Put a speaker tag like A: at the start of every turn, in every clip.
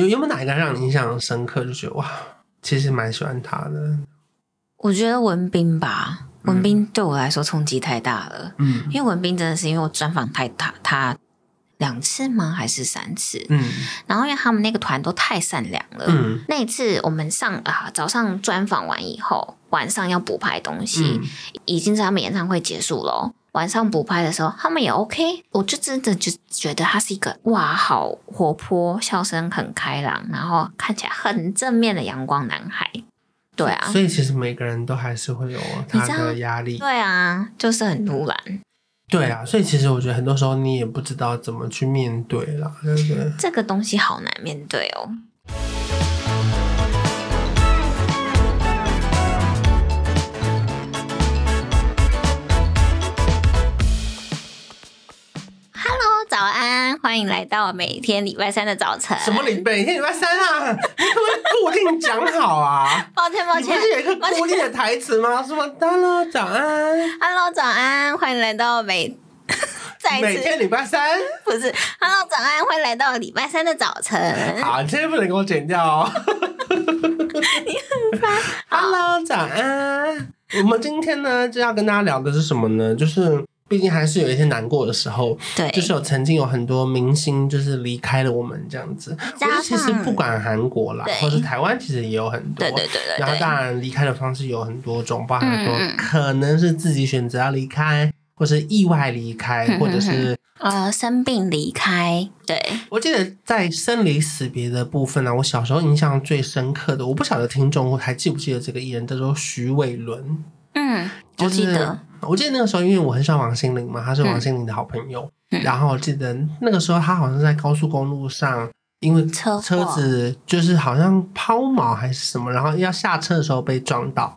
A: 有有没有哪一个让你印象深刻？就觉得哇，其实蛮喜欢他的。
B: 我觉得文斌吧，文斌对我来说冲击太大了。
A: 嗯，
B: 因为文斌真的是因为我专访太他他两次吗？还是三次？
A: 嗯，
B: 然后因为他们那个团都太善良了。
A: 嗯，
B: 那一次我们上啊早上专访完以后，晚上要补拍东西，嗯、已经是他们演唱会结束了。晚上补拍的时候，他们也 OK。我就真的就觉得他是一个哇，好活泼，笑声很开朗，然后看起来很正面的阳光男孩。对啊，
A: 所以其实每个人都还是会有他的压力。
B: 对啊，就是很突然。
A: 对啊，所以其实我觉得很多时候你也不知道怎么去面对啦，对不对？
B: 这个东西好难面对哦。欢迎来到每天礼拜三的早晨。
A: 什么礼拜？每天礼拜三啊？你可不可以固定讲好啊？
B: 抱歉，抱歉。
A: 你不是有一个固定的台词吗？什么？Hello，早安。
B: Hello，早安。欢迎来到每 再次
A: 每天礼拜三。
B: 不是，Hello，早安。欢迎来到礼拜三的早晨。
A: 好，今天不能给我剪掉哦。
B: 你很烦。
A: Hello，早安。我们今天呢，就要跟大家聊的是什么呢？就是。毕竟还是有一些难过的时候，
B: 对，
A: 就是有曾经有很多明星就是离开了我们这样子。其实不管韩国啦，或者台湾，其实也有很多。
B: 对对对对。
A: 然后当然离开的方式有很多种，包含说可能是自己选择要离开，或是意外离开，或者是
B: 呃生病离开。对，
A: 我记得在生离死别的部分呢，我小时候印象最深刻的，我不晓得听众还记不记得这个艺人叫做徐伟伦。
B: 嗯，我记得。
A: 我记得那个时候，因为我很喜欢王心凌嘛，她是王心凌的好朋友。嗯、然后我记得那个时候，她好像在高速公路上，因为车车子就是好像抛锚还是什么，然后要下车的时候被撞到，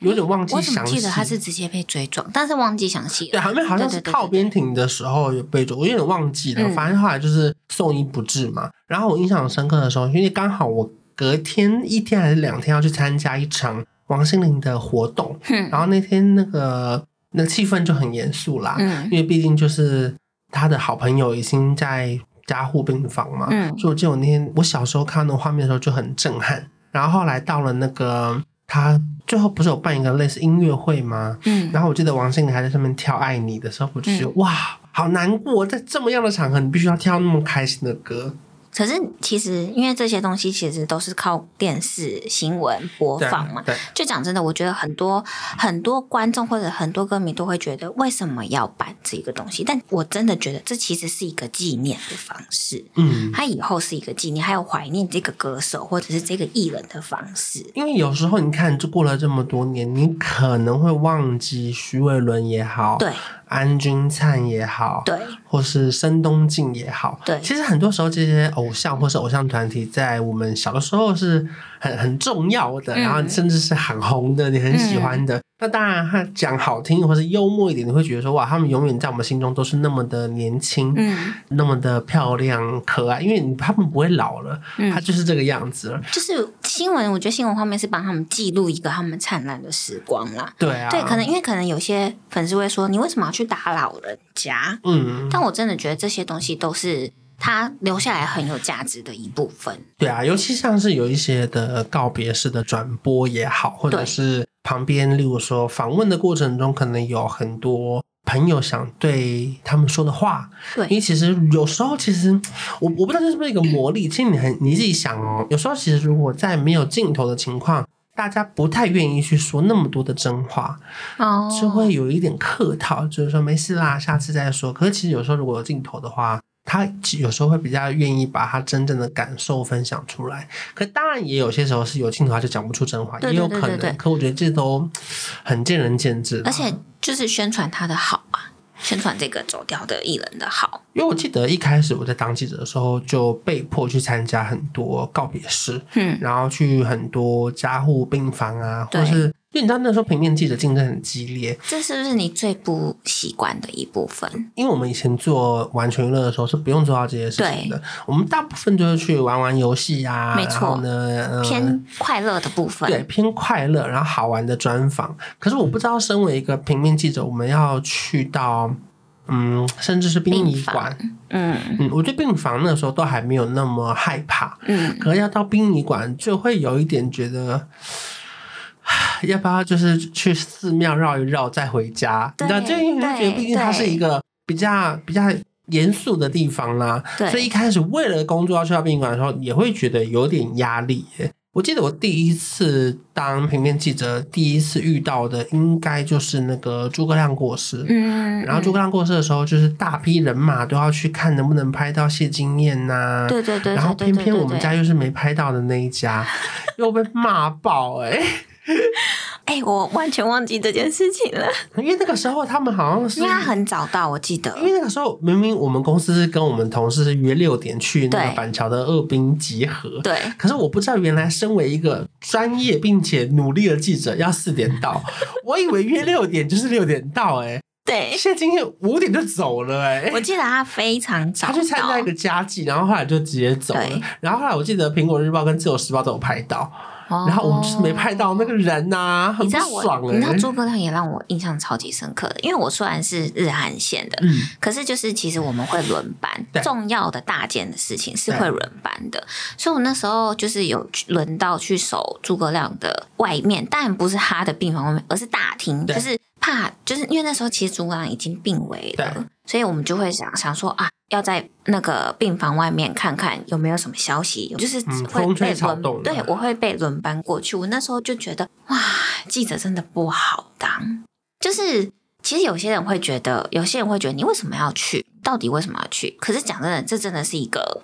A: 有点忘记详细。记
B: 得她是直接被追撞，但是忘记详细。
A: 对，好像好像是靠边停的时候有被撞，我有点忘记了。反正后来就是送医不治嘛。嗯、然后我印象很深刻的时候，因为刚好我隔天一天还是两天要去参加一场王心凌的活动，嗯、然后那天那个。那气氛就很严肃啦，嗯，因为毕竟就是他的好朋友已经在加护病房嘛，嗯，所以我记得我那天我小时候看那画面的时候就很震撼。然后后来到了那个他最后不是有办一个类似音乐会吗？嗯，然后我记得王心凌还在上面跳《爱你》的时候，我就觉得、嗯、哇，好难过，在这么样的场合，你必须要跳那么开心的歌。
B: 可是其实，因为这些东西其实都是靠电视新闻播放嘛。就讲真的，我觉得很多很多观众或者很多歌迷都会觉得，为什么要办这个东西？但我真的觉得，这其实是一个纪念的方式。嗯，他以后是一个纪念，还有怀念这个歌手或者是这个艺人的方式。
A: 因为有时候你看，就过了这么多年，你可能会忘记徐伟伦也好，
B: 对。
A: 安钧璨也好，
B: 对，
A: 或是申东靖也好，
B: 对，
A: 其实很多时候这些偶像或是偶像团体，在我们小的时候是很很重要的，嗯、然后甚至是很红的，你很喜欢的。嗯那当然，他讲好听或是幽默一点，你会觉得说哇，他们永远在我们心中都是那么的年轻，嗯，那么的漂亮可爱，因为他们不会老了，嗯，他就是这个样子了。
B: 就是新闻，我觉得新闻画面是帮他们记录一个他们灿烂的时光啦。
A: 对啊，
B: 对，可能因为可能有些粉丝会说，你为什么要去打扰人家？嗯，但我真的觉得这些东西都是他留下来很有价值的一部分。
A: 对啊，尤其像是有一些的告别式的转播也好，或者是。旁边，例如说访问的过程中，可能有很多朋友想对他们说的话。
B: 对，
A: 因为其实有时候，其实我我不知道这是不是一个魔力。其实你很你自己想哦，有时候其实如果在没有镜头的情况，大家不太愿意去说那么多的真话，哦，就会有一点客套，就是说没事啦，下次再说。可是其实有时候如果有镜头的话。他有时候会比较愿意把他真正的感受分享出来，可当然也有些时候是有镜头他就讲不出真话，也有可能。可我觉得这都很见仁见智。
B: 而且就是宣传他的好啊，宣传这个走掉的艺人的好。
A: 因为我记得一开始我在当记者的时候，就被迫去参加很多告别式，嗯，然后去很多加护病房啊，或是。因为你知道那时候平面记者竞争很激烈，
B: 这是不是你最不习惯的一部分？
A: 因为我们以前做完全娱乐的时候是不用做到这些事情的，我们大部分就是去玩玩游戏呀，
B: 没错呢，呃、偏快乐的部分，
A: 对，偏快乐，然后好玩的专访。可是我不知道，身为一个平面记者，我们要去到嗯，甚至是殡仪馆，
B: 嗯
A: 嗯，我对病房那时候都还没有那么害怕，
B: 嗯，
A: 可是要到殡仪馆就会有一点觉得，要不要就是去寺庙绕一绕再回家？你知道，就因为觉得毕竟它是一个比较比较严肃的地方啦，所以一开始为了工作要去到殡仪馆的时候，也会觉得有点压力耶。我记得我第一次当平面记者，第一次遇到的应该就是那个诸葛亮过世。
B: 嗯，
A: 然后诸葛亮过世的时候，就是大批人马都要去看能不能拍到谢金燕呐。
B: 对对对。
A: 然后偏偏我们家又是没拍到的那一家，又被骂爆哎、欸。
B: 哎、欸，我完全忘记这件事情了。
A: 因为那个时候他们好像是，
B: 因为他很早到，我记得。
A: 因为那个时候明明我们公司是跟我们同事是约六点去那个板桥的二兵集合，
B: 对。
A: 可是我不知道，原来身为一个专业并且努力的记者，要四点到。我以为约六点就是六点到、欸，哎，
B: 对。
A: 现在今天五点就走了、欸，哎。
B: 我记得他非常早，
A: 他去参加一个家祭，然后后来就直接走了。然后后来我记得苹果日报跟自由时报都有拍到。然后我们就是没拍到那个人呐、啊，很不爽、欸、
B: 你知道诸葛亮也让我印象超级深刻的，因为我虽然是日韩线的，
A: 嗯，
B: 可是就是其实我们会轮班，重要的大件的事情是会轮班的，所以我那时候就是有轮到去守诸葛亮的外面，当然不是他的病房外面，而是大厅，就是怕就是因为那时候其实诸葛亮已经病危了，所以我们就会想想说啊。要在那个病房外面看看有没有什么消息，就是会被轮，对，我会被轮班过去。我那时候就觉得，哇，记者真的不好当。就是其实有些人会觉得，有些人会觉得你为什么要去？到底为什么要去？可是讲真的，这真的是一个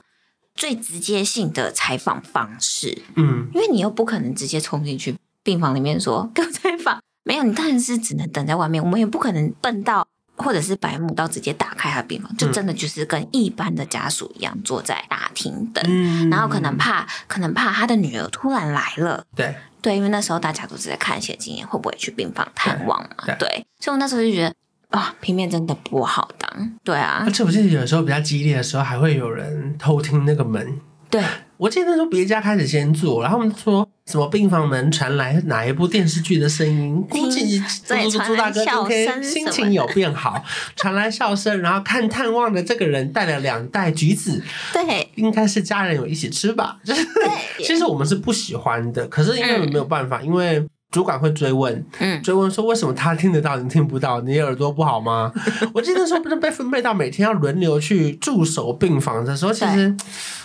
B: 最直接性的采访方式。
A: 嗯，
B: 因为你又不可能直接冲进去病房里面说给我采访，没有，你当然是只能等在外面。我们也不可能笨到。或者是白木刀直接打开他的病房，就真的就是跟一般的家属一样坐在大厅等，
A: 嗯，
B: 然后可能怕，可能怕他的女儿突然来了，
A: 对。
B: 对，因为那时候大家都是在看谢金燕会不会去病房探望嘛，对，对，所以我那时候就觉得啊、哦，平面真的不好当，对啊，
A: 而且我记得有时候比较激烈的时候，还会有人偷听那个门，
B: 对。
A: 我记得那时候别家开始先做，然后他们说什么病房门传来哪一部电视剧的声音，估计朱朱大哥今天心情有变好，传来笑声，然后看探望的这个人带了两袋橘子，
B: 对，
A: 应该是家人有一起吃吧，就是 其实我们是不喜欢的，可是因为没有办法，嗯、因为。主管会追问，嗯，追问说为什么他听得到，你听不到？你耳朵不好吗？我记得说不是被分配到每天要轮流去驻守病房的时候，其实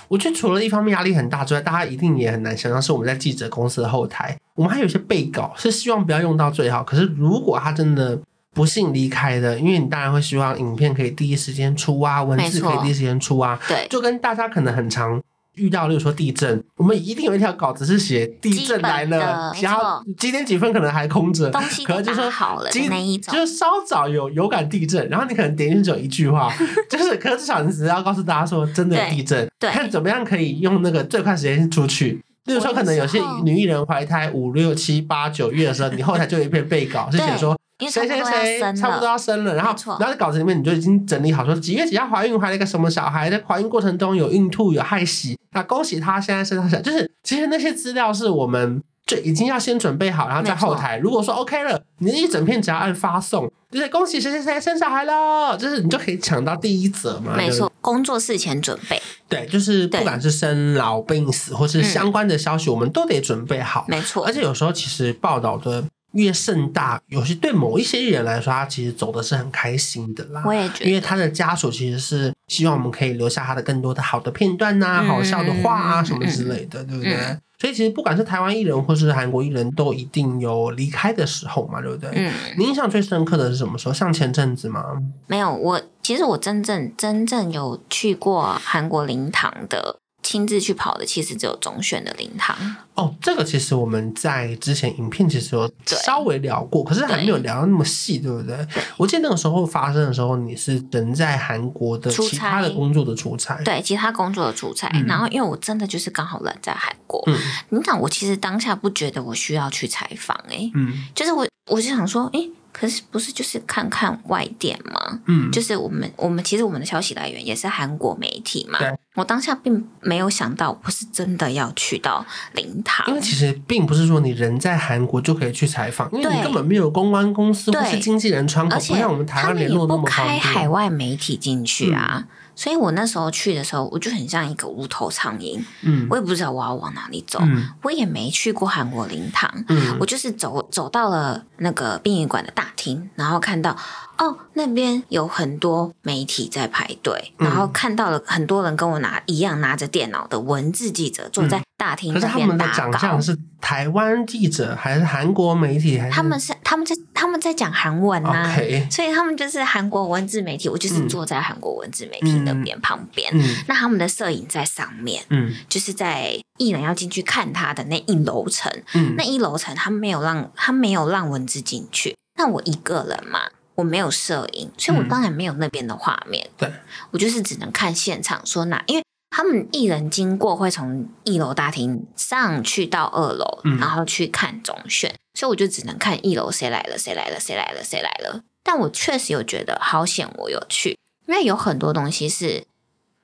A: 我觉得除了一方面压力很大之外，大家一定也很难想象是我们在记者公司的后台，我们还有一些备稿是希望不要用到最好。可是如果他真的不幸离开的，因为你当然会希望影片可以第一时间出啊，文字可以第一时间出啊，
B: 对，
A: 就跟大家可能很常。遇到，例如说地震，我们一定有一条稿子是写地震来了，然后几点几分可能还空着，可能就说好了，那一种就是稍早有有感地震，然后你可能点进去只有一句话，就是可是至少你只要告诉大家说真的有地震，看怎么样可以用那个最快时间出去。例如说，可能有些女艺人怀胎五六七八九月的时候，你后台就有一篇备稿是写说。谁谁谁差不多要生了，然后然后在稿子里面你就已经整理好说几月几号怀孕，怀了一个什么小孩，在怀孕过程中有孕吐有害喜，那恭喜他现在生下小孩，就是其实那些资料是我们就已经要先准备好，然后在后台如果说 OK 了，你一整片只要按发送，就是恭喜谁谁谁生小孩了，就是你就可以抢到第一则嘛。
B: 没错，工作事前准备，
A: 对，就是不管是生老病死或是相关的消息，我们都得准备好。
B: 没错，
A: 而且有时候其实报道的。越盛大，有些对某一些艺人来说，他其实走的是很开心的啦。
B: 我也觉得，
A: 因为他的家属其实是希望我们可以留下他的更多的好的片段呐、啊嗯、好笑的话啊什么之类的，嗯、对不对？嗯、所以其实不管是台湾艺人或是韩国艺人都一定有离开的时候嘛，对不对？嗯。你印象最深刻的是什么时候？像前阵子吗？
B: 没有，我其实我真正真正有去过韩国灵堂的。亲自去跑的其实只有中选的灵堂
A: 哦，这个其实我们在之前影片其实有稍微聊过，可是还没有聊到那么细，对不对？对，我记得那个时候发生的时候，你是人在韩国的其他的工作的出差，
B: 对，其他工作的出差。嗯、然后因为我真的就是刚好人在韩国，嗯，你想我其实当下不觉得我需要去采访，哎，嗯，就是我我就想说，哎。可是不是就是看看外电吗？
A: 嗯，
B: 就是我们我们其实我们的消息来源也是韩国媒体嘛。
A: 对，
B: 我当下并没有想到我是真的要去到灵堂，
A: 因为其实并不是说你人在韩国就可以去采访，因为你根本没有公关公司或是经纪人窗口，不像我们台湾联络那么方便。
B: 开海外媒体进去啊。嗯所以我那时候去的时候，我就很像一个无头苍蝇，
A: 嗯，
B: 我也不知道我要往哪里走，
A: 嗯、
B: 我也没去过韩国灵堂，
A: 嗯，
B: 我就是走走到了那个殡仪馆的大厅，然后看到。哦，那边有很多媒体在排队，然后看到了很多人跟我拿一样拿着电脑的文字记者坐在大厅那边打稿。可是他们的长相
A: 是台湾记者还是韩国媒体？还是
B: 他们是他们在他们在讲韩文啊
A: ，okay.
B: 所以他们就是韩国文字媒体。我就是坐在韩国文字媒体那边旁边，
A: 嗯，
B: 那他们的摄影在上面，
A: 嗯，
B: 就是在艺人要进去看他的那一楼层，
A: 嗯，
B: 那一楼层他没有让他没有让文字进去，那我一个人嘛。我没有摄影，所以我当然没有那边的画面。
A: 嗯、对，
B: 我就是只能看现场说哪，因为他们艺人经过会从一楼大厅上去到二楼，
A: 嗯，
B: 然后去看总选，所以我就只能看一楼谁来了，谁来了，谁来了，谁来了。但我确实有觉得好险，我有去，因为有很多东西是。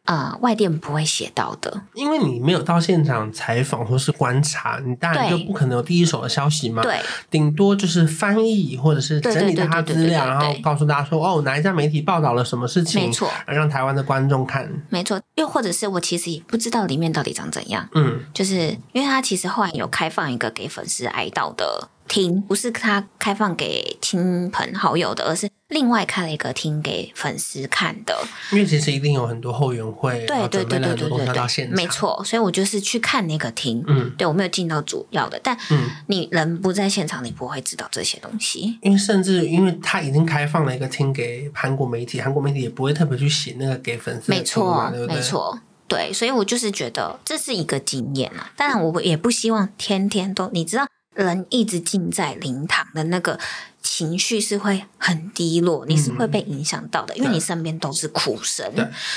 B: 啊、呃，外电不会写到的，
A: 因为你没有到现场采访或是观察，你当然就不可能有第一手的消息嘛。
B: 对，
A: 顶多就是翻译或者是整理他资料，然后告诉大家说，哦，哪一家媒体报道了什么事情，
B: 没错，
A: 让台湾的观众看。
B: 没错，又或者是我其实也不知道里面到底长怎样。
A: 嗯，
B: 就是因为他其实后来有开放一个给粉丝哀悼的。厅不是他开放给亲朋好友的，而是另外开了一个厅给粉丝看的。
A: 因为其实一定有很多后援会，
B: 对对对对对对对，没错。所以我就是去看那个厅，
A: 嗯，
B: 对我没有进到主要的，但
A: 嗯，
B: 你人不在现场，你不会知道这些东西。
A: 因为甚至因为他已经开放了一个厅给韩国媒体，韩国媒体也不会特别去写那个给粉丝，
B: 没错，没错，对。所以我就是觉得这是一个经验啊。当然，我也不希望天天都，你知道。人一直浸在灵堂的那个情绪是会很低落，你是会被影响到的，嗯，因为你身边都是哭声。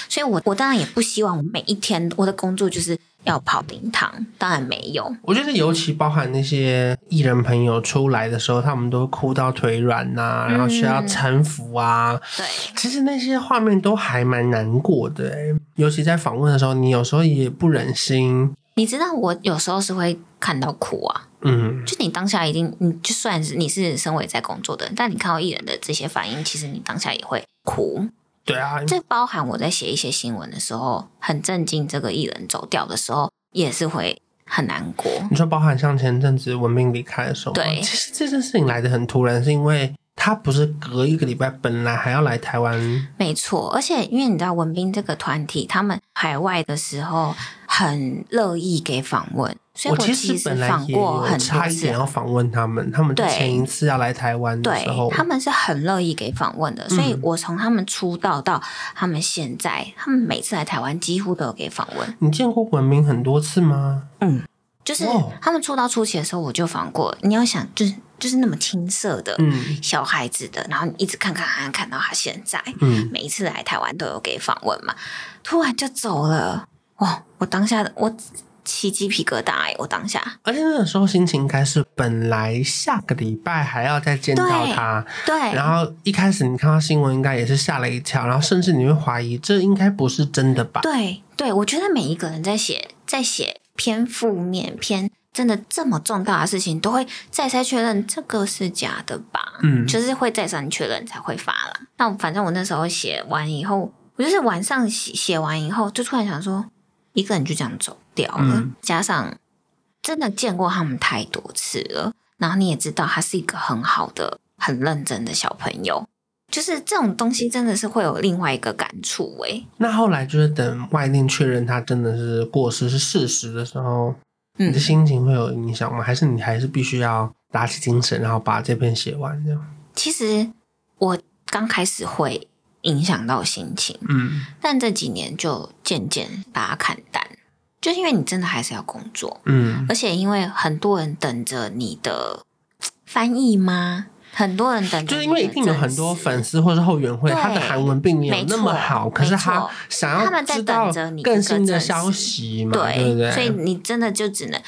B: 所以我我当然也不希望我每一天我的工作就是要跑灵堂，当然没有。
A: 我觉得尤其包含那些艺人朋友出来的时候，他们都哭到腿软呐，啊，然后需要搀扶啊，嗯。
B: 对，
A: 其实那些画面都还蛮难过的，尤其在访问的时候，你有时候也不忍心。
B: 你知道我有时候是会看到哭啊，
A: 嗯，
B: 就你当下一定，你就算是你是身为在工作的人，但你看到艺人的这些反应，其实你当下也会哭。
A: 对啊，
B: 这包含我在写一些新闻的时候，很震惊这个艺人走掉的时候，也是会很难过。
A: 你说包含像前阵子文彬离开的时候，
B: 对，
A: 其实这件事情来的很突然，是因为。他不是隔一个礼拜本来还要来台湾？没错，
B: 而且因为你知道文斌这个团体，他们海外的时候很乐意给访问，所以我其实
A: 本来
B: 访过很
A: 差一点要访问他们。他们前一次要来台湾的时候，
B: 他们是很乐意给访问的。所以我从他们出道到他们现在，他们每次来台湾几乎都有给访问。
A: 你见过文明很多次吗？
B: 嗯，就是他们出道初期的时候，我就访过。你要想，就是。就是那么青涩的小孩子的，嗯、然后你一直看看看看到他现在，
A: 嗯，
B: 每一次来台湾都有给访问嘛，突然就走了，哇！我当下的我起鸡皮疙瘩哎，我当下，
A: 而且那个时候心情应该是本来下个礼拜还要再见到他，
B: 对，
A: 然后一开始你看到新闻应该也是吓了一跳，然后甚至你会怀疑这应该不是真的吧？
B: 对，对，我觉得每一个人在写在写偏负面偏。真的这么重大的事情，都会再三确认这个是假的吧？
A: 嗯，
B: 就是会再三确认才会发了。那反正我那时候写完以后，我就是晚上写写完以后，就突然想说，一个人就这样走掉了。
A: 嗯，
B: 加上真的见过他们太多次了，然后你也知道他是一个很好的、很认真的小朋友，就是这种东西真的是会有另外一个感触诶。
A: 那后来就是等外电确认他真的是过失是事实的时候。你的心情会有影响吗？还是你还是必须要打起精神，然后把这篇写完这样？
B: 其实我刚开始会影响到心情，
A: 嗯，
B: 但这几年就渐渐把它看淡，就是因为你真的还是要工作，
A: 嗯，
B: 而且因为很多人等着你的翻译吗？很多人等，
A: 就是因为一定有很多粉丝或是后援会，他的韩文并没有那么好，可是他想要知道更新的消息嘛，对，对不对？
B: 所以你真的就只能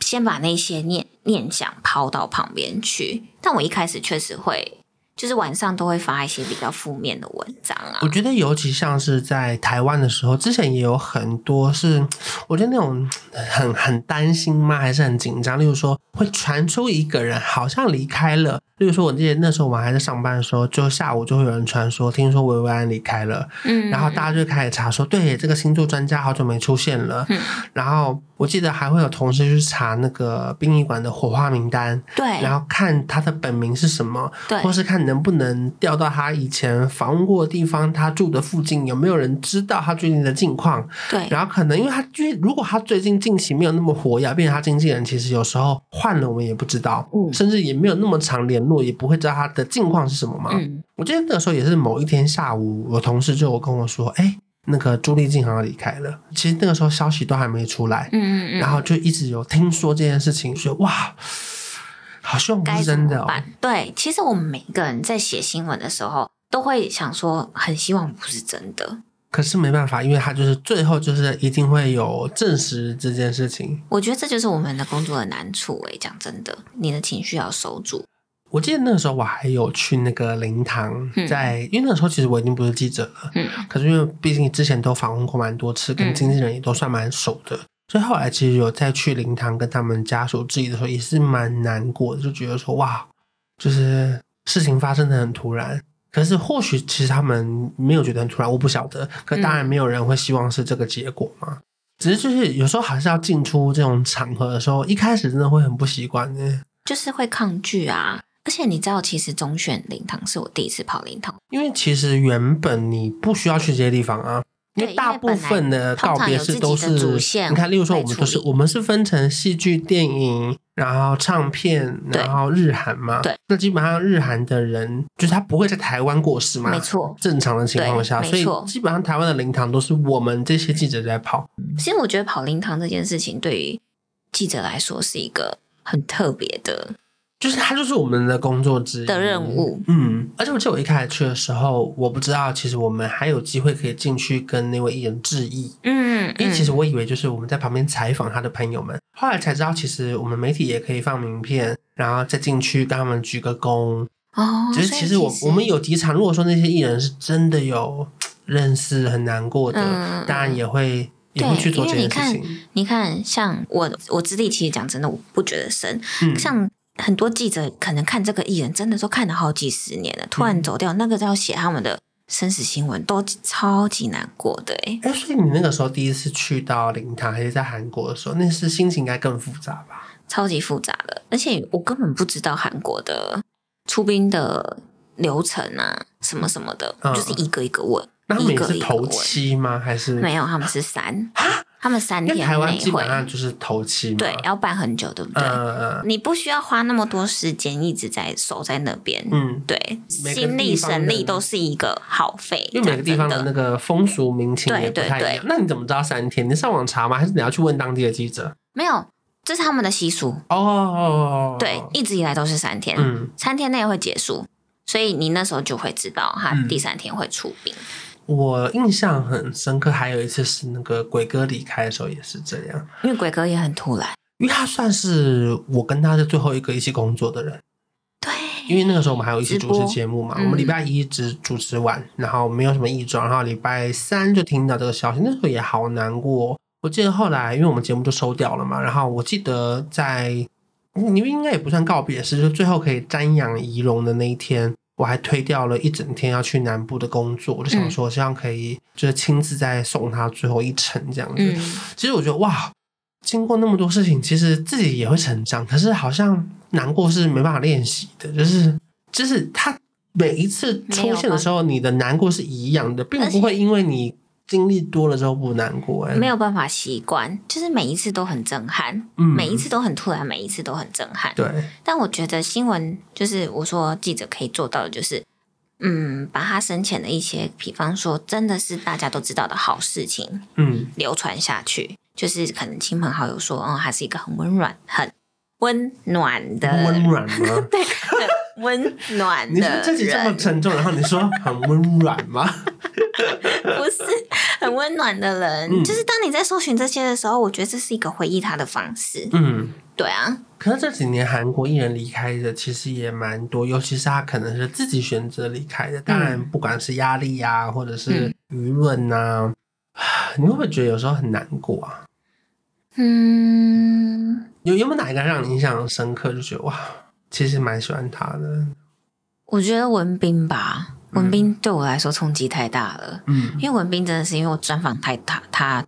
B: 先把那些念念想抛到旁边去。但我一开始确实会就是晚上都会发一些比较负面的文章啊。
A: 我觉得尤其像是在台湾的时候，之前也有很多是，我觉得那种很很担心吗？还是很紧张？例如说，会传出一个人好像离开了。例如说，我记得那时候我们还在上班的时候，就下午就会有人传说，听说维维安离开了。嗯，然后大家就开始查说，对，这个星座专家好久没出现了。嗯，然后我记得还会有同事去查那个殡仪馆的火化名单，
B: 对，
A: 然后看他的本名是什么，对，或是看能不能调到他以前访问过的地方，他住的附近有没有人知道他最近的近况。
B: 对，
A: 然后可能因为他，因为如果他最近近期没有那么活跃，变成他经纪人，其实有时候换了我们也不知道，嗯，甚至也没有那么常联络，也不会知道他的近况是什么嘛。嗯，我记得那个时候也是某一天下午，我同事就有跟我说，哎。那个朱丽静好像离开了，其实那个时候消息都还没出来，嗯嗯嗯，然后就一直有听说这件事情，说哇，好希望不是真的哦。
B: 对，其实我们每个人在写新闻的时候，都会想说，很希望不是真的。
A: 可是没办法，因为他就是最后就是一定会有证实这件事情。
B: 我觉得这就是我们的工作的难处诶，讲真的，你的情绪要收住。
A: 我记得那个时候我还有去那个灵堂，在、嗯、因为那个时候其实我已经不是记者了，嗯，可是因为毕竟之前都访问过蛮多次，跟经纪人也都算蛮熟的，嗯、所以后来其实有再去灵堂跟他们家属致意的时候，也是蛮难过的，就觉得说哇，就是事情发生的很突然。可是或许其实他们没有觉得很突然，我不晓得。可当然没有人会希望是这个结果嘛，嗯、只是就是有时候还是要进出这种场合的时候，一开始真的会很不习惯呢，
B: 就是会抗拒啊。而且你知道，其实中选灵堂是我第一次跑灵堂，
A: 因为其实原本你不需要去这些地方啊，因为大部分的告别式都是，你看，例如说我们都是我们是分成戏剧、电影，然后唱片，然后日韩嘛，对，那基本上日韩的人就是他不会在台湾过世嘛，
B: 没错，
A: 正常的情况下，所以基本上台湾的灵堂都是我们这些记者在跑。
B: 其实我觉得跑灵堂这件事情对于记者来说是一个很特别的。
A: 就是他，就是我们的工作之一
B: 的任务。
A: 嗯，而且我记得我一开始去的时候，我不知道其实我们还有机会可以进去跟那位艺人致意。嗯，因为其实我以为就是我们在旁边采访他的朋友们，后来才知道其实我们媒体也可以放名片，然后再进去跟他们鞠个躬。哦，只是其实我我们有几场，如果说那些艺人是真的有认识很难过的，嗯、当然也会也会去做这件事情。
B: 因为你看，你看，像我我资历其实讲真的，我不觉得深，嗯、像。很多记者可能看这个艺人，真的都看了好几十年了，突然走掉，嗯、那个要写他们的生死新闻，都超级难过的哎。
A: 哎，所以你那个时候第一次去到灵堂，还是在韩国的时候，那是心情应该更复杂吧？
B: 超级复杂的，而且我根本不知道韩国的出兵的流程啊，什么什么的，嗯、就是一个一个问。
A: 那他们也是头七吗？还是
B: 没有？他们是三。他们三天内会，台湾
A: 基本上就是头七，
B: 对，要办很久，对不对？嗯、你不需要花那么多时间一直在守在那边，嗯，对，心力神力都是一个耗费，
A: 因为每个地方的那个风俗民情也不太一样。那你怎么知道三天？你上网查吗？还是你要去问当地的记者？
B: 没有，这是他们的习俗
A: 哦，哦。
B: 对，一直以来都是三天，嗯，三天内会结束，所以你那时候就会知道，他第三天会出殡。嗯
A: 我印象很深刻，还有一次是那个鬼哥离开的时候也是这样，
B: 因为鬼哥也很突然，
A: 因为他算是我跟他是最后一个一起工作的人。
B: 对，
A: 因为那个时候我们还有一起主持节目嘛，嗯、我们礼拜一直主持完，然后没有什么异状，然后礼拜三就听到这个消息，那时候也好难过。我记得后来因为我们节目就收掉了嘛，然后我记得在你们应该也不算告别式，就最后可以瞻仰遗容的那一天。我还推掉了一整天要去南部的工作，我就想说，希望可以就是亲自再送他最后一程这样子。嗯、其实我觉得哇，经过那么多事情，其实自己也会成长。可是好像难过是没办法练习的，就是就是他每一次出现的时候，你的难过是一样的，并不会因为你。经历多了之后不难过，欸，没
B: 有办法习惯，就是每一次都很震撼，嗯，每一次都很突然，每一次都很震撼。
A: 对，
B: 但我觉得新闻就是我说记者可以做到的，就是嗯，把他生前的一些，比方说真的是大家都知道的好事情，嗯，流传下去，就是可能亲朋好友说，嗯，他是一个很温暖、很温暖的
A: 温暖吗？
B: 对，温暖的。
A: 你说这集这么沉重，然后你说 很温暖吗？
B: 不是很温暖的人，嗯、就是当你在搜寻这些的时候，我觉得这是一个回忆他的方式。嗯，对啊。
A: 可是这几年韩国艺人离开的其实也蛮多，尤其是他可能是自己选择离开的。当然，不管是压力呀、啊，或者是舆论呐，你会不会觉得有时候很难过啊？
B: 嗯，
A: 有有没有哪一个让你印象深刻，就觉得哇，其实蛮喜欢他的？
B: 我觉得文斌吧，文斌对我来说冲击太大了。
A: 嗯，
B: 因为文斌真的是因为我专访太他他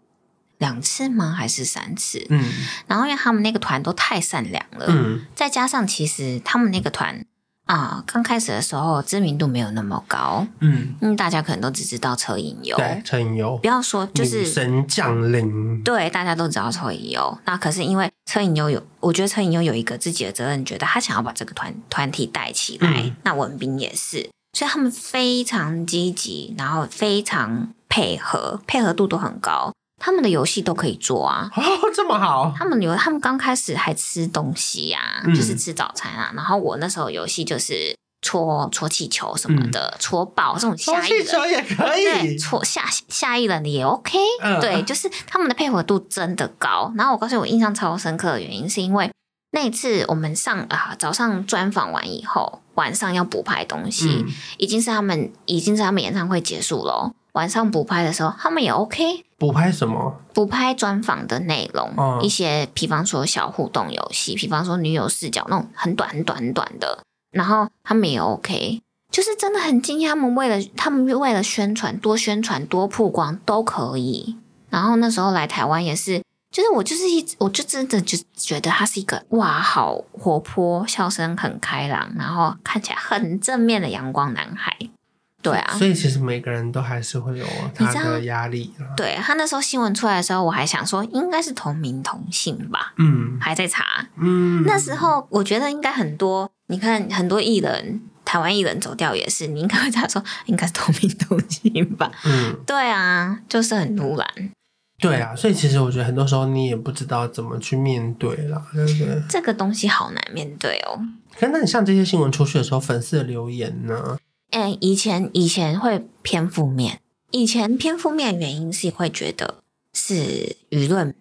B: 两次吗？还是三次？
A: 嗯，
B: 然后因为他们那个团都太善良了，
A: 嗯，
B: 再加上其实他们那个团。啊，刚开始的时候知名度没有那么高，
A: 嗯，
B: 因为大家可能都只知道车银优，
A: 对，车银优，
B: 不要说就是
A: 神降临，
B: 对，大家都知道车银优。那可是因为车银优有，我觉得车银优有一个自己的责任，觉得他想要把这个团团体带起来。嗯、那文斌也是，所以他们非常积极，然后非常配合，配合度都很高。他们的游戏都可以做啊！
A: 哦，这么好！
B: 他们有，他们刚开始还吃东西呀、啊，嗯、就是吃早餐啊。然后我那时候游戏就是戳戳气球什么的，戳、嗯、爆这种下一人，
A: 戳气球也可以，
B: 戳下下一人的也 OK。嗯、对，就是他们的配合度真的高。然后我告诉你，我印象超深刻的原因，是因为那一次我们上啊早上专访完以后，晚上要补拍东西，嗯、已经是他们已经是他们演唱会结束了。晚上补拍的时候，他们也 OK。
A: 补拍什么？
B: 补拍专访的内容，
A: 哦、
B: 一些，比方说小互动游戏，比方说女友视角那种很短、很短、很短的，然后他们也 OK，就是真的很惊讶。他们为了他们为了宣传，多宣传、多曝光都可以。然后那时候来台湾也是，就是我就是一直，我就真的就觉得他是一个哇，好活泼，笑声很开朗，然后看起来很正面的阳光男孩。对啊，
A: 所以其实每个人都还是会有他的压力。
B: 对，他那时候新闻出来的时候，我还想说应该是同名同姓吧，
A: 嗯，
B: 还在查，
A: 嗯，
B: 那时候我觉得应该很多，你看很多艺人，台湾艺人走掉也是，你应该会查说应该是同名同姓吧，
A: 嗯，
B: 对啊，就是很突然，
A: 对啊，所以其实我觉得很多时候你也不知道怎么去面对啦，对不对？
B: 这个东西好难面对哦。
A: 可是那你像这些新闻出去的时候，粉丝的留言呢？
B: 哎，以前以前会偏负面，以前偏负面的原因是会觉得是舆论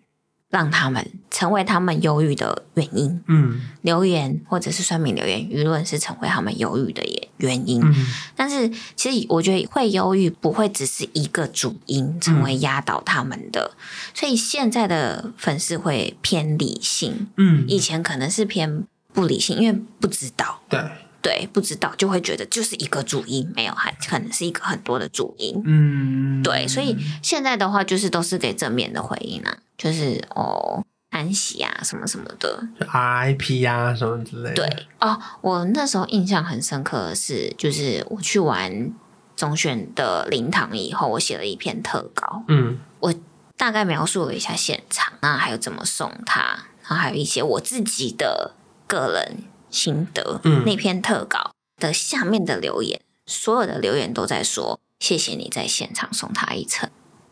B: 让他们成为他们忧郁的原因。
A: 嗯，
B: 留言或者是酸民留言，舆论是成为他们忧郁的原因。
A: 嗯，
B: 但是其实我觉得会忧郁不会只是一个主因成为压倒他们的，嗯，所以现在的粉丝会偏理性。
A: 嗯，
B: 以前可能是偏不理性，因为不知道。
A: 对。
B: 对，不知道就会觉得就是一个主因，没有，还可能是一个很多的主因。
A: 嗯，
B: 对，所以现在的话就是都是给正面的回应啊，就是哦，安息啊，什么什么的
A: ，RIP 啊，什么之类的。
B: 对哦，我那时候印象很深刻的是，就是我去完中选的灵堂以后，我写了一篇特稿。
A: 嗯，
B: 我大概描述了一下现场那，还有怎么送他，然后还有一些我自己的个人。心得，
A: 嗯，
B: 那篇特稿的下面的留言，所有的留言都在说谢谢你在现场送他一程。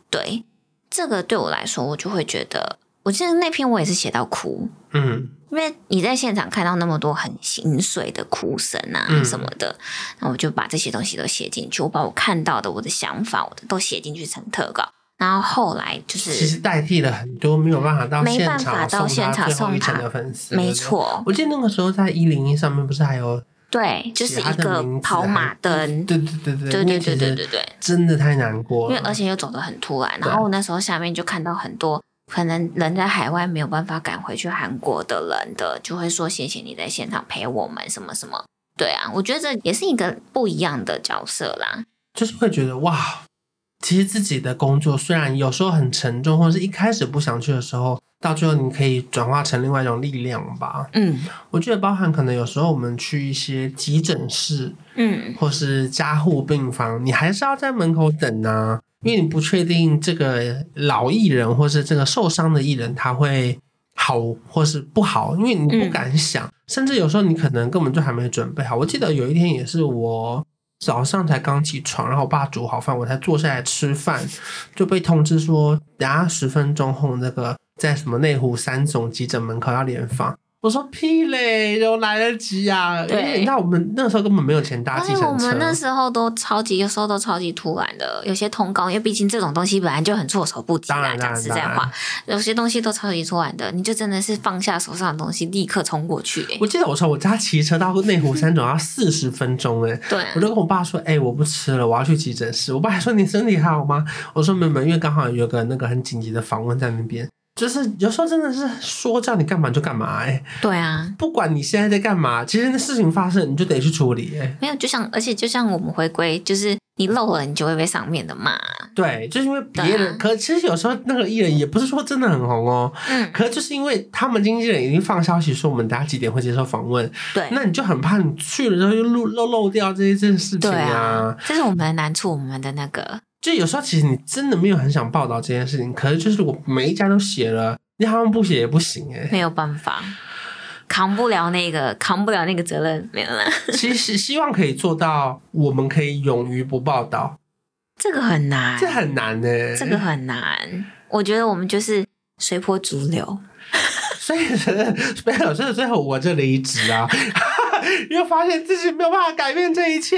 B: 对，这个对我来说，我就会觉得，我记得那篇我也是写到哭，
A: 嗯，
B: 因为你在现场看到那么多很心碎的哭声啊什么的，那、嗯、我就把这些东西都写进去，我把我看到的、我的想法，我的都写进去成特稿。然后后来就是，
A: 其实代替了很多没有办法到
B: 没办法到现场送他
A: 的粉丝，
B: 没错。
A: 我记得那个时候在一零一上面不是还有
B: 对，就是一个跑马灯，
A: 对对对对
B: 对对对对对对，
A: 真的太难过了。
B: 因为而且又走得很突然，然后我那时候下面就看到很多可能人在海外没有办法赶回去韩国的人的，就会说谢谢你在现场陪我们什么什么。对啊，我觉得这也是一个不一样的角色啦，
A: 就是会觉得哇。其实自己的工作虽然有时候很沉重，或者是一开始不想去的时候，到最后你可以转化成另外一种力量吧。
B: 嗯，
A: 我觉得包含可能有时候我们去一些急诊室，
B: 嗯，
A: 或是加护病房，你还是要在门口等啊，因为你不确定这个老艺人或是这个受伤的艺人他会好或是不好，因为你不敢想，嗯，甚至有时候你可能根本就还没准备好。我记得有一天也是我。早上才刚起床，然后我爸煮好饭，我才坐下来吃饭，就被通知说，等下十分钟后那个在什么内湖三总急诊门口要联防。我说屁嘞，都来得及啊！
B: 对，
A: 因为你知道我们那时候根本没有钱搭计程
B: 车。我们那时候都超级，有时候都超级突然的，有些通告，因为毕竟这种东西本来就很措手不及啊。讲实在话，有些东西都超级突然的，你就真的是放下手上的东西，立刻冲过去、欸。
A: 我记得我从我家骑车到内湖三总要四十分钟哎、欸，
B: 对，
A: 我就跟我爸说，哎、欸，我不吃了，我要去急诊室。我爸还说你身体还好吗？我说没有，因为刚好有个那个很紧急的访问在那边。就是有时候真的是说叫你干嘛就干嘛哎、欸，
B: 对啊，
A: 不管你现在在干嘛，其实那事情发生你就得去处理哎、欸。
B: 没有，就像而且就像我们回归，就是你漏了，你就会被上面的骂。
A: 对，就是因为别人，啊、可其实有时候那个艺人也不是说真的很红哦，嗯，可就是因为他们经纪人已经放消息说我们大家几点会接受访问，
B: 对，
A: 那你就很怕你去了之后又漏漏漏掉这一件事情啊，
B: 这是我们的难处，我们的那个，
A: 就有时候其实你真的没有很想报道这件事情，可是就是我每一家都写了。你好像不写也不行哎、欸，
B: 没有办法，扛不了那个，扛不了那个责任，没有了。
A: 其实希望可以做到，我们可以勇于不报道，
B: 这个很难，
A: 这很难呢、欸，
B: 这个很难。我觉得我们就是随波逐流，
A: 所以，所以，所以最后我就离职啊。又发现自己没有办法改变这一切。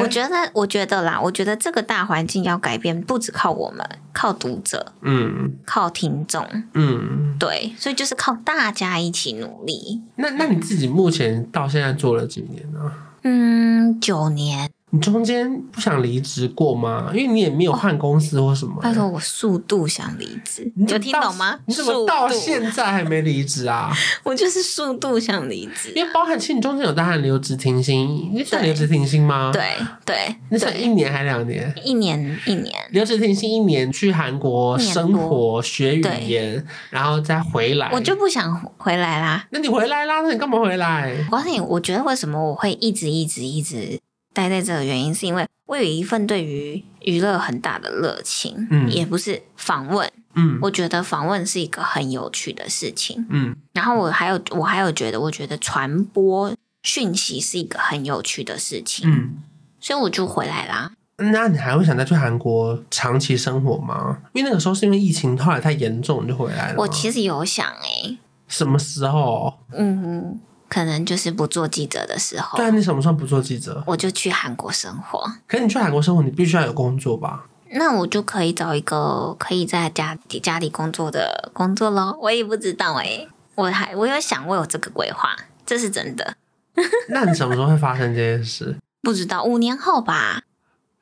B: 我觉得，我觉得啦，我觉得这个大环境要改变，不只靠我们，靠读者，嗯，靠听众，嗯，对，所以就是靠大家一起努力。
A: 那，那你自己目前到现在做了几年呢？
B: 嗯，九年。
A: 你中间不想离职过吗？因为你也没有换公司或什么、欸。
B: 拜托，我速度想离职，你有听懂吗？
A: 你怎么到现在还没离职啊？
B: 我就是速度想离职，
A: 因为包含其实你中间有当然留职停薪，你想留职停薪吗？
B: 对对，
A: 那是一年还两年？
B: 一年一年，
A: 留职停薪一年，去韩国生活学语言，然后再回来。
B: 我就不想回来啦。
A: 那你回来啦？那你干嘛回来？
B: 我告诉你，我觉得为什么我会一直一直一直。待在这的原因是因为我有一份对于娱乐很大的热情，嗯，也不是访问，嗯，我觉得访问是一个很有趣的事情，嗯，然后我还有我还有觉得，我觉得传播讯息是一个很有趣的事情，嗯，所以我就回来啦。
A: 那你还会想再去韩国长期生活吗？因为那个时候是因为疫情后来太严重，你就回来了。
B: 我其实有想哎、欸，
A: 什么时候？
B: 嗯哼。可能就是不做记者的时候。
A: 对啊，你什么时候不做记者？
B: 我就去韩国生活。
A: 可是你去韩国生活，你必须要有工作吧？
B: 那我就可以找一个可以在家家里工作的工作咯。我也不知道哎、欸，我还我有想，过有这个规划，这是真的。
A: 那你什么时候会发生这件事？
B: 不知道，五年后吧。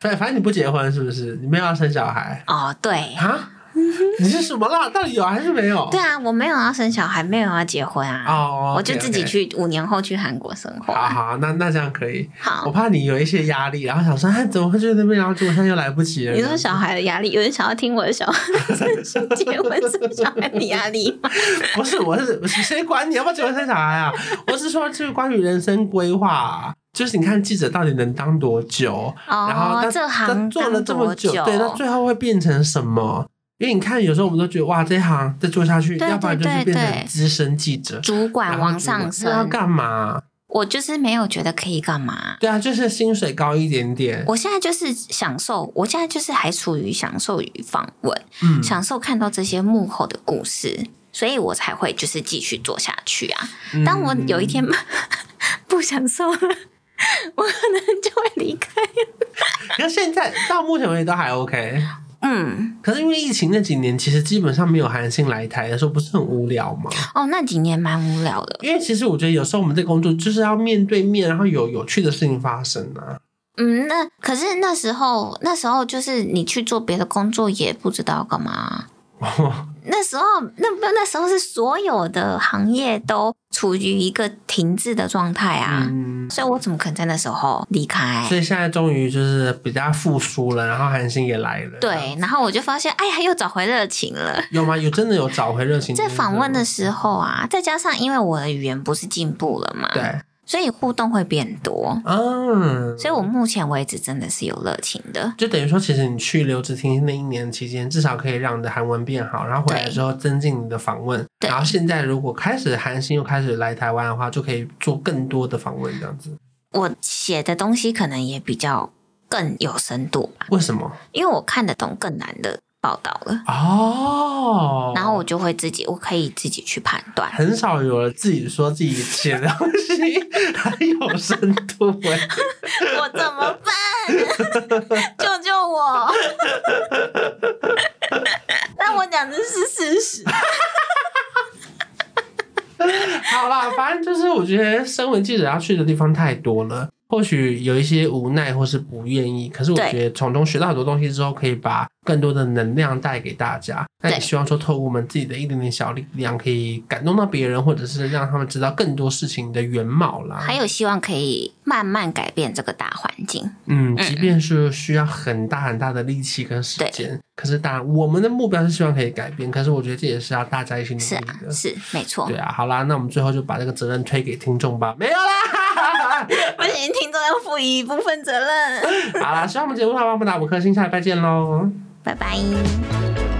A: 反反正你不结婚是不是？你没有要生小孩？
B: 哦，对
A: 啊。你是什么啦？到底有还是没有？
B: 对啊，我没有要生小孩，没有要结婚啊。哦，oh, 我就自己去五年后去韩国生活，啊。
A: 好好，那那这样可以。
B: 好，
A: 我怕你有一些压力，然后想说，哎，怎么会去那边？然后结果现在又来不及了。
B: 你说小孩的压力，有人想要听我的小孩结婚生小孩的压力吗？
A: 不是，我是谁管你要不要结婚生小孩啊？我是说，就是关于人生规划，就是你看记者到底能当多久
B: ？Oh,
A: 然后他
B: 这行
A: 做了这么久，对，那最后会变成什么？因为你看，有时候我们都觉得哇，这一行再做下去，
B: 对对对对，
A: 要不然就是变成资深记者、
B: 主管往上升，
A: 要干嘛？
B: 我就是没有觉得可以干嘛。
A: 对啊，就是薪水高一点点。
B: 我现在就是享受，我现在就是还处于享受与访问，嗯，享受看到这些幕后的故事，所以我才会就是继续做下去啊。嗯、当我有一天 不享受了，我可能就会离开。
A: 那现在到目前为止都还 OK。
B: 嗯，
A: 可是因为疫情那几年，其实基本上没有韩星来台的时候，不是很无聊吗？
B: 哦，那几年蛮无聊的。
A: 因为其实我觉得有时候我们这工作就是要面对面，然后有有趣的事情发生啊。
B: 嗯，那可是那时候，那时候就是你去做别的工作，也不知道干嘛。那时候，那不那时候是所有的行业都处于一个停滞的状态啊，嗯、所以我怎么可能在那时候离开？
A: 所以现在终于就是比较复苏了，然后韩星也来了。
B: 对，然后我就发现，哎呀，又找回热情了。
A: 有吗？有真的有找回热情？
B: 在访问的时候啊，再加上因为我的语言不是进步了嘛。
A: 对。
B: 所以互动会变多，嗯，所以我目前为止真的是有热情的，
A: 就等于说，其实你去留职停薪那一年期间，至少可以让你的韩文变好，然后回来之后增进你的访
B: 问，
A: 然后现在如果开始韩星又开始来台湾的话，就可以做更多的访问，这样子。
B: 我写的东西可能也比较更有深度吧？
A: 为什么？
B: 因为我看得懂更难的报道了
A: 哦，
B: 然后我就会自己，我可以自己去判断。
A: 很少有人自己说自己写的东西很有深度哎，
B: 我怎么办？救救我！但我讲的是事实。
A: 好啦，反正就是我觉得身为记者要去的地方太多了。或许有一些无奈或是不愿意，可是我觉得从中学到很多东西之后，可以把更多的能量带给大家。那也希望说，透过我们自己的一点点小力量，可以感动到别人，或者是让他们知道更多事情的原貌啦。
B: 还有希望可以慢慢改变这个大环境。
A: 嗯，即便是需要很大很大的力气跟时间，可是当然我们的目标是希望可以改变。可是我觉得这也是要大家一起努力的。
B: 是啊，是没错。
A: 对啊，好啦，那我们最后就把这个责任推给听众吧。没有啦，
B: 不行，听众要负一部分责任。
A: 好啦，希望我们节目好，帮我们打五颗星，下礼拜见喽，
B: 拜拜。